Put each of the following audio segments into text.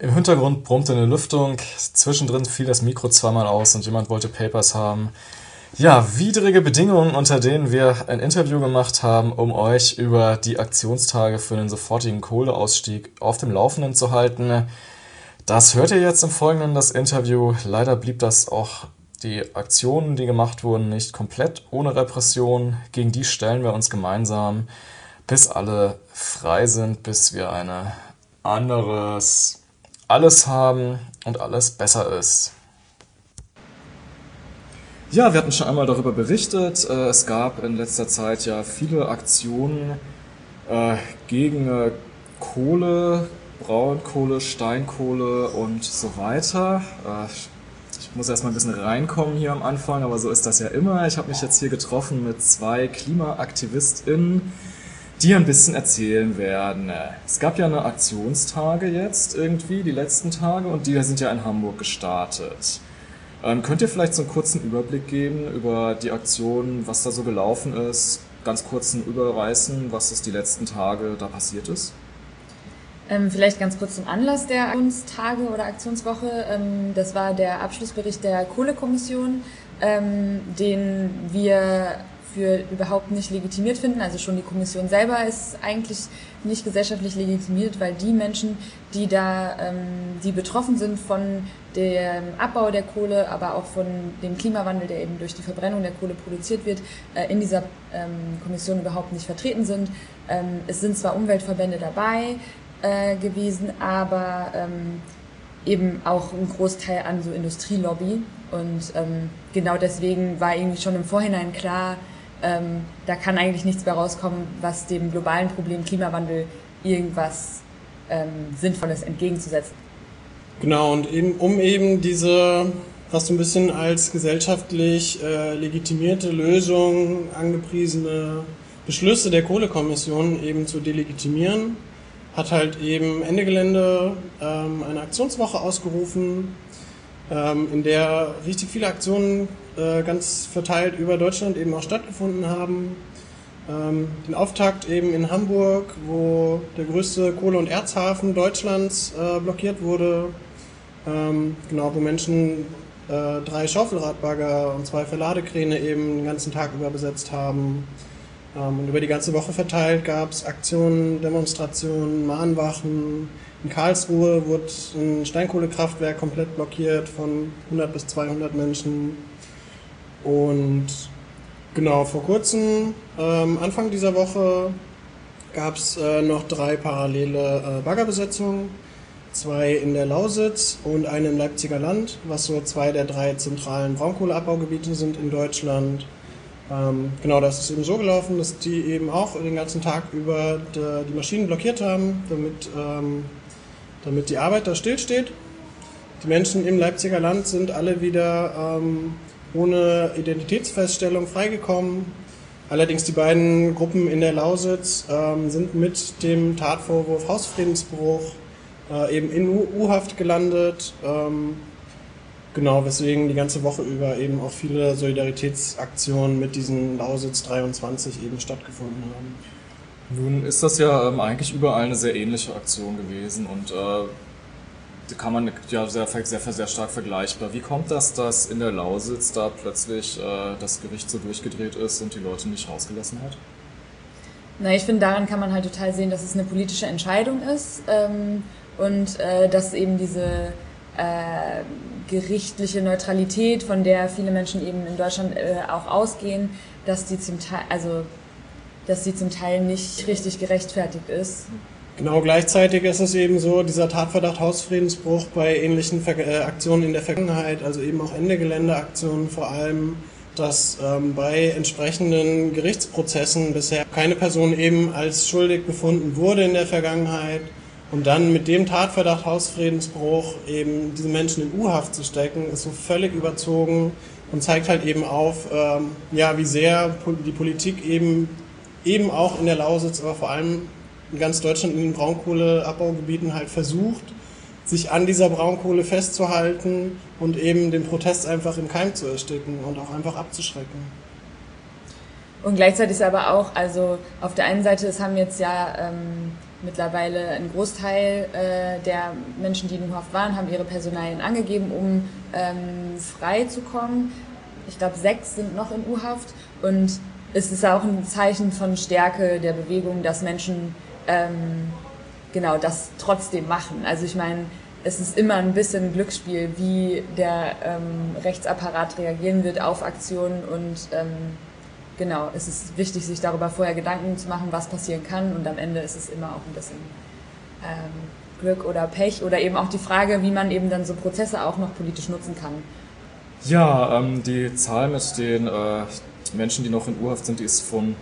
Im Hintergrund brummte eine Lüftung, zwischendrin fiel das Mikro zweimal aus und jemand wollte Papers haben. Ja, widrige Bedingungen, unter denen wir ein Interview gemacht haben, um euch über die Aktionstage für den sofortigen Kohleausstieg auf dem Laufenden zu halten. Das hört ihr jetzt im Folgenden, das Interview. Leider blieb das auch die Aktionen, die gemacht wurden, nicht komplett ohne Repression. Gegen die stellen wir uns gemeinsam, bis alle frei sind, bis wir eine anderes alles haben und alles besser ist. Ja, wir hatten schon einmal darüber berichtet. Äh, es gab in letzter Zeit ja viele Aktionen äh, gegen äh, Kohle, Braunkohle, Steinkohle und so weiter. Ich muss erstmal ein bisschen reinkommen hier am Anfang, aber so ist das ja immer. Ich habe mich jetzt hier getroffen mit zwei KlimaaktivistInnen, die ein bisschen erzählen werden. Es gab ja eine Aktionstage jetzt irgendwie, die letzten Tage, und die sind ja in Hamburg gestartet. Ähm, könnt ihr vielleicht so einen kurzen Überblick geben über die Aktion, was da so gelaufen ist? Ganz kurzen Überreißen, was es die letzten Tage da passiert ist? Ähm, vielleicht ganz kurz zum Anlass der Aktionstage oder Aktionswoche. Ähm, das war der Abschlussbericht der Kohlekommission, ähm, den wir für überhaupt nicht legitimiert finden. Also schon die Kommission selber ist eigentlich nicht gesellschaftlich legitimiert, weil die Menschen, die da, ähm, die betroffen sind von dem Abbau der Kohle, aber auch von dem Klimawandel, der eben durch die Verbrennung der Kohle produziert wird, äh, in dieser ähm, Kommission überhaupt nicht vertreten sind. Ähm, es sind zwar Umweltverbände dabei äh, gewesen, aber ähm, eben auch ein Großteil an so Industrielobby. Und ähm, genau deswegen war irgendwie schon im Vorhinein klar, ähm, da kann eigentlich nichts mehr rauskommen, was dem globalen Problem Klimawandel irgendwas ähm, Sinnvolles entgegenzusetzen. Genau, und eben, um eben diese, was so ein bisschen als gesellschaftlich äh, legitimierte Lösung angepriesene Beschlüsse der Kohlekommission eben zu delegitimieren, hat halt eben Ende Gelände ähm, eine Aktionswoche ausgerufen, in der richtig viele Aktionen äh, ganz verteilt über Deutschland eben auch stattgefunden haben. Ähm, den Auftakt eben in Hamburg, wo der größte Kohle- und Erzhafen Deutschlands äh, blockiert wurde. Ähm, genau, wo Menschen äh, drei Schaufelradbagger und zwei Verladekräne eben den ganzen Tag über besetzt haben. Ähm, und über die ganze Woche verteilt gab es Aktionen, Demonstrationen, Mahnwachen, in Karlsruhe wurde ein Steinkohlekraftwerk komplett blockiert von 100 bis 200 Menschen. Und genau, vor kurzem, ähm, Anfang dieser Woche, gab es äh, noch drei parallele äh, Baggerbesetzungen. Zwei in der Lausitz und eine im Leipziger Land, was so zwei der drei zentralen Braunkohleabbaugebiete sind in Deutschland. Ähm, genau, das ist eben so gelaufen, dass die eben auch den ganzen Tag über die Maschinen blockiert haben, damit ähm, damit die Arbeit da stillsteht. Die Menschen im Leipziger Land sind alle wieder ähm, ohne Identitätsfeststellung freigekommen. Allerdings die beiden Gruppen in der Lausitz ähm, sind mit dem Tatvorwurf Hausfriedensbruch äh, eben in U-Haft gelandet. Ähm, genau, weswegen die ganze Woche über eben auch viele Solidaritätsaktionen mit diesen Lausitz 23 eben stattgefunden haben. Nun ist das ja ähm, eigentlich überall eine sehr ähnliche Aktion gewesen und äh, kann man ja sehr, sehr, sehr stark vergleichbar. Wie kommt das, dass in der Lausitz da plötzlich äh, das Gericht so durchgedreht ist und die Leute nicht rausgelassen hat? Na, ich finde, daran kann man halt total sehen, dass es eine politische Entscheidung ist ähm, und äh, dass eben diese äh, gerichtliche Neutralität, von der viele Menschen eben in Deutschland äh, auch ausgehen, dass die zum Teil, also dass sie zum Teil nicht richtig gerechtfertigt ist. Genau, gleichzeitig ist es eben so, dieser Tatverdacht Hausfriedensbruch bei ähnlichen Ver äh, Aktionen in der Vergangenheit, also eben auch Ende Geländeaktionen vor allem, dass ähm, bei entsprechenden Gerichtsprozessen bisher keine Person eben als schuldig befunden wurde in der Vergangenheit und dann mit dem Tatverdacht Hausfriedensbruch eben diese Menschen in U-Haft zu stecken, ist so völlig überzogen und zeigt halt eben auf, ähm, ja, wie sehr die Politik eben eben auch in der Lausitz, aber vor allem in ganz Deutschland in den Braunkohleabbaugebieten halt versucht, sich an dieser Braunkohle festzuhalten und eben den Protest einfach im Keim zu ersticken und auch einfach abzuschrecken. Und gleichzeitig ist aber auch, also auf der einen Seite, es haben jetzt ja ähm, mittlerweile ein Großteil äh, der Menschen, die in U-Haft waren, haben ihre Personalien angegeben, um ähm, frei zu kommen. Ich glaube, sechs sind noch in U-Haft und es ist auch ein Zeichen von Stärke der Bewegung, dass Menschen ähm, genau das trotzdem machen. Also ich meine, es ist immer ein bisschen Glücksspiel, wie der ähm, Rechtsapparat reagieren wird auf Aktionen und ähm, genau, es ist wichtig, sich darüber vorher Gedanken zu machen, was passieren kann und am Ende ist es immer auch ein bisschen ähm, Glück oder Pech oder eben auch die Frage, wie man eben dann so Prozesse auch noch politisch nutzen kann. Ja, ähm, die Zahl mit den äh, Menschen, die noch in Urhaft sind, die ist von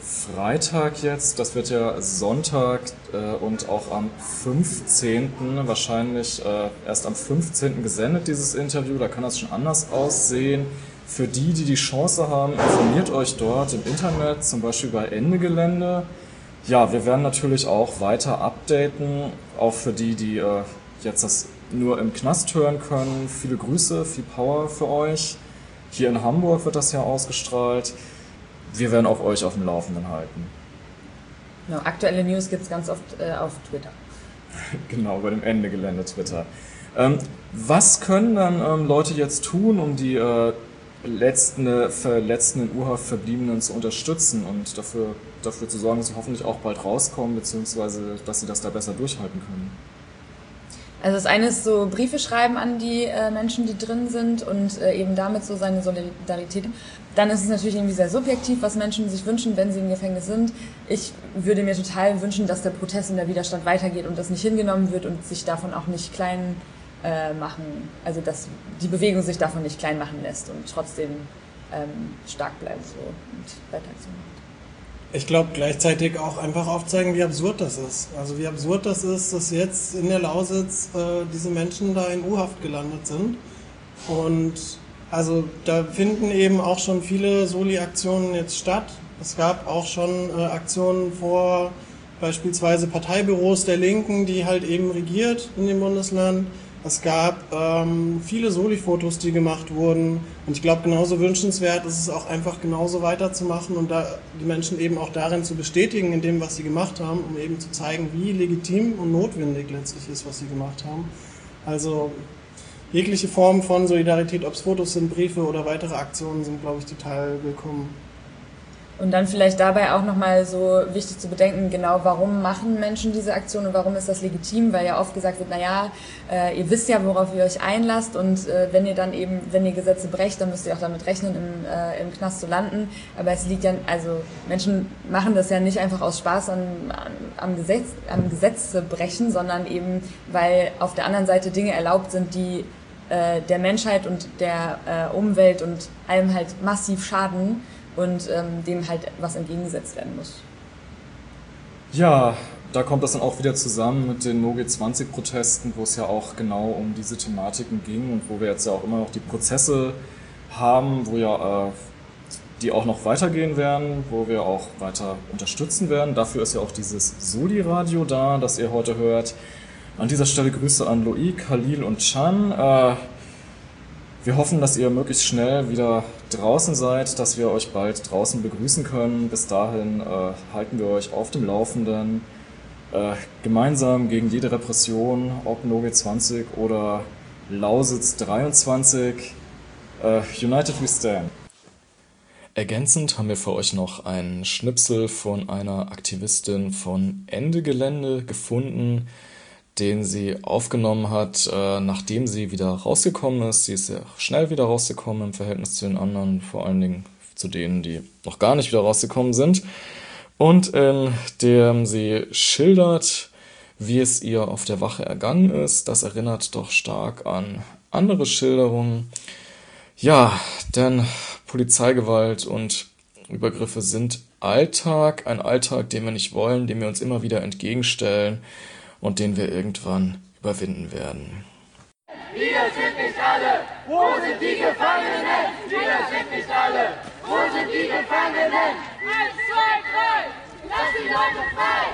Freitag jetzt. Das wird ja Sonntag äh, und auch am 15. wahrscheinlich äh, erst am 15. gesendet, dieses Interview. Da kann das schon anders aussehen. Für die, die die Chance haben, informiert euch dort im Internet, zum Beispiel bei Ende Gelände. Ja, wir werden natürlich auch weiter updaten, auch für die, die äh, jetzt das nur im Knast hören können. Viele Grüße, viel Power für euch. Hier in Hamburg wird das ja ausgestrahlt. Wir werden auch euch auf dem Laufenden halten. Genau, aktuelle News gibt es ganz oft äh, auf Twitter. genau, bei dem Ende Gelände Twitter. Ähm, was können dann ähm, Leute jetzt tun, um die äh, letzten, verletzten in Urhaft Verbliebenen zu unterstützen und dafür, dafür zu sorgen, dass sie hoffentlich auch bald rauskommen, beziehungsweise dass sie das da besser durchhalten können? Also das eine ist so Briefe schreiben an die äh, Menschen, die drin sind und äh, eben damit so seine Solidarität. Dann ist es natürlich irgendwie sehr subjektiv, was Menschen sich wünschen, wenn sie im Gefängnis sind. Ich würde mir total wünschen, dass der Protest und der Widerstand weitergeht und das nicht hingenommen wird und sich davon auch nicht klein äh, machen, also dass die Bewegung sich davon nicht klein machen lässt und trotzdem ähm, stark bleibt so und weiter so ich glaube, gleichzeitig auch einfach aufzeigen, wie absurd das ist. Also wie absurd das ist, dass jetzt in der Lausitz äh, diese Menschen da in U-Haft gelandet sind. Und also da finden eben auch schon viele Soli-Aktionen jetzt statt. Es gab auch schon äh, Aktionen vor beispielsweise Parteibüros der Linken, die halt eben regiert in dem Bundesland. Es gab ähm, viele Soli-Fotos, die gemacht wurden. Und ich glaube, genauso wünschenswert ist es auch einfach genauso weiterzumachen und da die Menschen eben auch darin zu bestätigen, in dem, was sie gemacht haben, um eben zu zeigen, wie legitim und notwendig letztlich ist, was sie gemacht haben. Also jegliche Form von Solidarität, ob es Fotos sind, Briefe oder weitere Aktionen, sind, glaube ich, total willkommen. Und dann vielleicht dabei auch nochmal so wichtig zu bedenken, genau warum machen Menschen diese Aktion und warum ist das legitim, weil ja oft gesagt wird, naja, äh, ihr wisst ja, worauf ihr euch einlasst und äh, wenn ihr dann eben, wenn ihr Gesetze brecht, dann müsst ihr auch damit rechnen, im, äh, im Knast zu landen. Aber es liegt ja, also Menschen machen das ja nicht einfach aus Spaß an, am, Gesetz, am Gesetz zu brechen, sondern eben, weil auf der anderen Seite Dinge erlaubt sind, die äh, der Menschheit und der äh, Umwelt und allem halt massiv schaden und ähm, dem halt was entgegengesetzt werden muss. Ja, da kommt das dann auch wieder zusammen mit den NoG 20 Protesten, wo es ja auch genau um diese Thematiken ging und wo wir jetzt ja auch immer noch die Prozesse haben, wo ja äh, die auch noch weitergehen werden, wo wir auch weiter unterstützen werden. Dafür ist ja auch dieses Soli-Radio da, das ihr heute hört. An dieser Stelle Grüße an Loïc, Khalil und Chan. Äh, wir hoffen, dass ihr möglichst schnell wieder draußen seid, dass wir euch bald draußen begrüßen können. Bis dahin äh, halten wir euch auf dem Laufenden. Äh, gemeinsam gegen jede Repression, ob Noge 20 oder Lausitz 23. Äh, United we stand. Ergänzend haben wir für euch noch einen Schnipsel von einer Aktivistin von Ende Gelände gefunden den sie aufgenommen hat, äh, nachdem sie wieder rausgekommen ist. Sie ist sehr schnell wieder rausgekommen im Verhältnis zu den anderen, vor allen Dingen zu denen, die noch gar nicht wieder rausgekommen sind. Und in dem sie schildert, wie es ihr auf der Wache ergangen ist. Das erinnert doch stark an andere Schilderungen. Ja, denn Polizeigewalt und Übergriffe sind Alltag, ein Alltag, den wir nicht wollen, dem wir uns immer wieder entgegenstellen und den wir irgendwann überwinden werden. Wir sind nicht alle. Wo sind die Gefangenen? Wir sind nicht alle. Wo sind die Gefangenen? Eins, zwei, drei. Lass die Leute frei.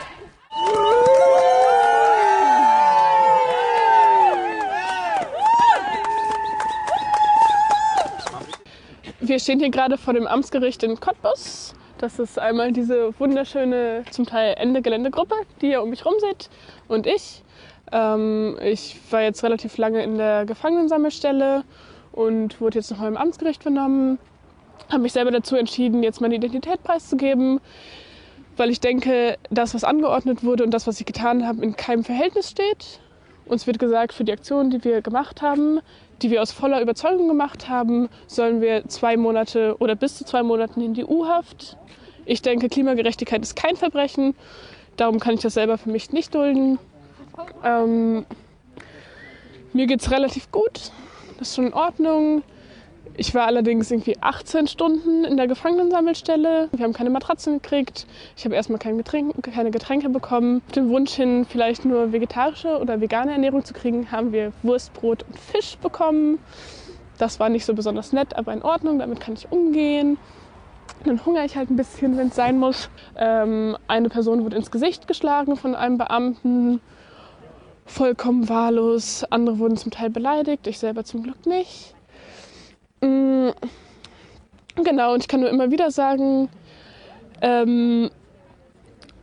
Wir stehen hier gerade vor dem Amtsgericht in Cottbus Das ist einmal diese wunderschöne, zum Teil Ende Geländegruppe, die ihr um mich rum seht, und ich. Ähm, ich war jetzt relativ lange in der Gefangenensammelstelle und wurde jetzt noch mal im Amtsgericht vernommen. Habe mich selber dazu entschieden, jetzt meine Identität preiszugeben, weil ich denke, das, was angeordnet wurde und das, was ich getan habe, in keinem Verhältnis steht. Uns wird gesagt, für die Aktionen, die wir gemacht haben, die wir aus voller Überzeugung gemacht haben, sollen wir zwei Monate oder bis zu zwei Monaten in die U-Haft. Ich denke, Klimagerechtigkeit ist kein Verbrechen. Darum kann ich das selber für mich nicht dulden. Ähm, mir geht es relativ gut. Das ist schon in Ordnung. Ich war allerdings irgendwie 18 Stunden in der Gefangenensammelstelle. Wir haben keine Matratzen gekriegt. Ich habe erstmal kein Getränk, keine Getränke bekommen. Auf dem Wunsch hin, vielleicht nur vegetarische oder vegane Ernährung zu kriegen, haben wir Wurst, Brot und Fisch bekommen. Das war nicht so besonders nett, aber in Ordnung. Damit kann ich umgehen. Dann hungere ich halt ein bisschen, wenn es sein muss. Ähm, eine Person wurde ins Gesicht geschlagen von einem Beamten. Vollkommen wahllos. Andere wurden zum Teil beleidigt. Ich selber zum Glück nicht. Mm, genau, und ich kann nur immer wieder sagen, ähm,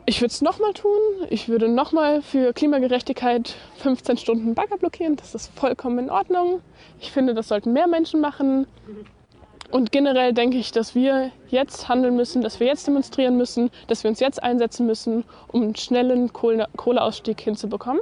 ich würde es nochmal tun. Ich würde nochmal für Klimagerechtigkeit 15 Stunden Bagger blockieren. Das ist vollkommen in Ordnung. Ich finde, das sollten mehr Menschen machen. Und generell denke ich, dass wir jetzt handeln müssen, dass wir jetzt demonstrieren müssen, dass wir uns jetzt einsetzen müssen, um einen schnellen Kohleausstieg hinzubekommen.